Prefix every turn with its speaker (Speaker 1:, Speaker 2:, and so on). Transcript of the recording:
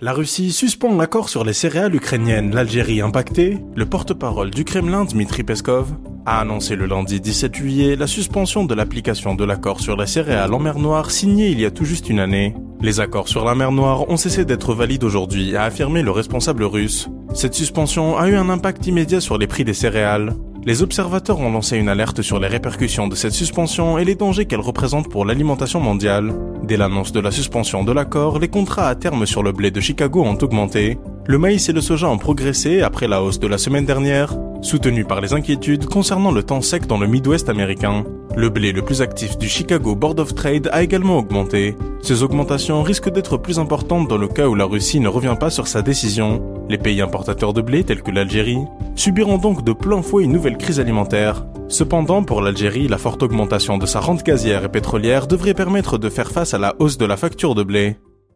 Speaker 1: La Russie suspend l'accord sur les céréales ukrainiennes, l'Algérie impactée. Le porte-parole du Kremlin, Dmitri Peskov, a annoncé le lundi 17 juillet la suspension de l'application de l'accord sur les céréales en mer Noire signé il y a tout juste une année. Les accords sur la mer Noire ont cessé d'être valides aujourd'hui, a affirmé le responsable russe. Cette suspension a eu un impact immédiat sur les prix des céréales. Les observateurs ont lancé une alerte sur les répercussions de cette suspension et les dangers qu'elle représente pour l'alimentation mondiale. Dès l'annonce de la suspension de l'accord, les contrats à terme sur le blé de Chicago ont augmenté. Le maïs et le soja ont progressé après la hausse de la semaine dernière, soutenue par les inquiétudes concernant le temps sec dans le Midwest américain. Le blé le plus actif du Chicago Board of Trade a également augmenté. Ces augmentations risquent d'être plus importantes dans le cas où la Russie ne revient pas sur sa décision. Les pays importateurs de blé, tels que l'Algérie, subiront donc de plein fouet une nouvelle crise alimentaire. Cependant, pour l'Algérie, la forte augmentation de sa rente gazière et pétrolière devrait permettre de faire face à la hausse de la facture de blé.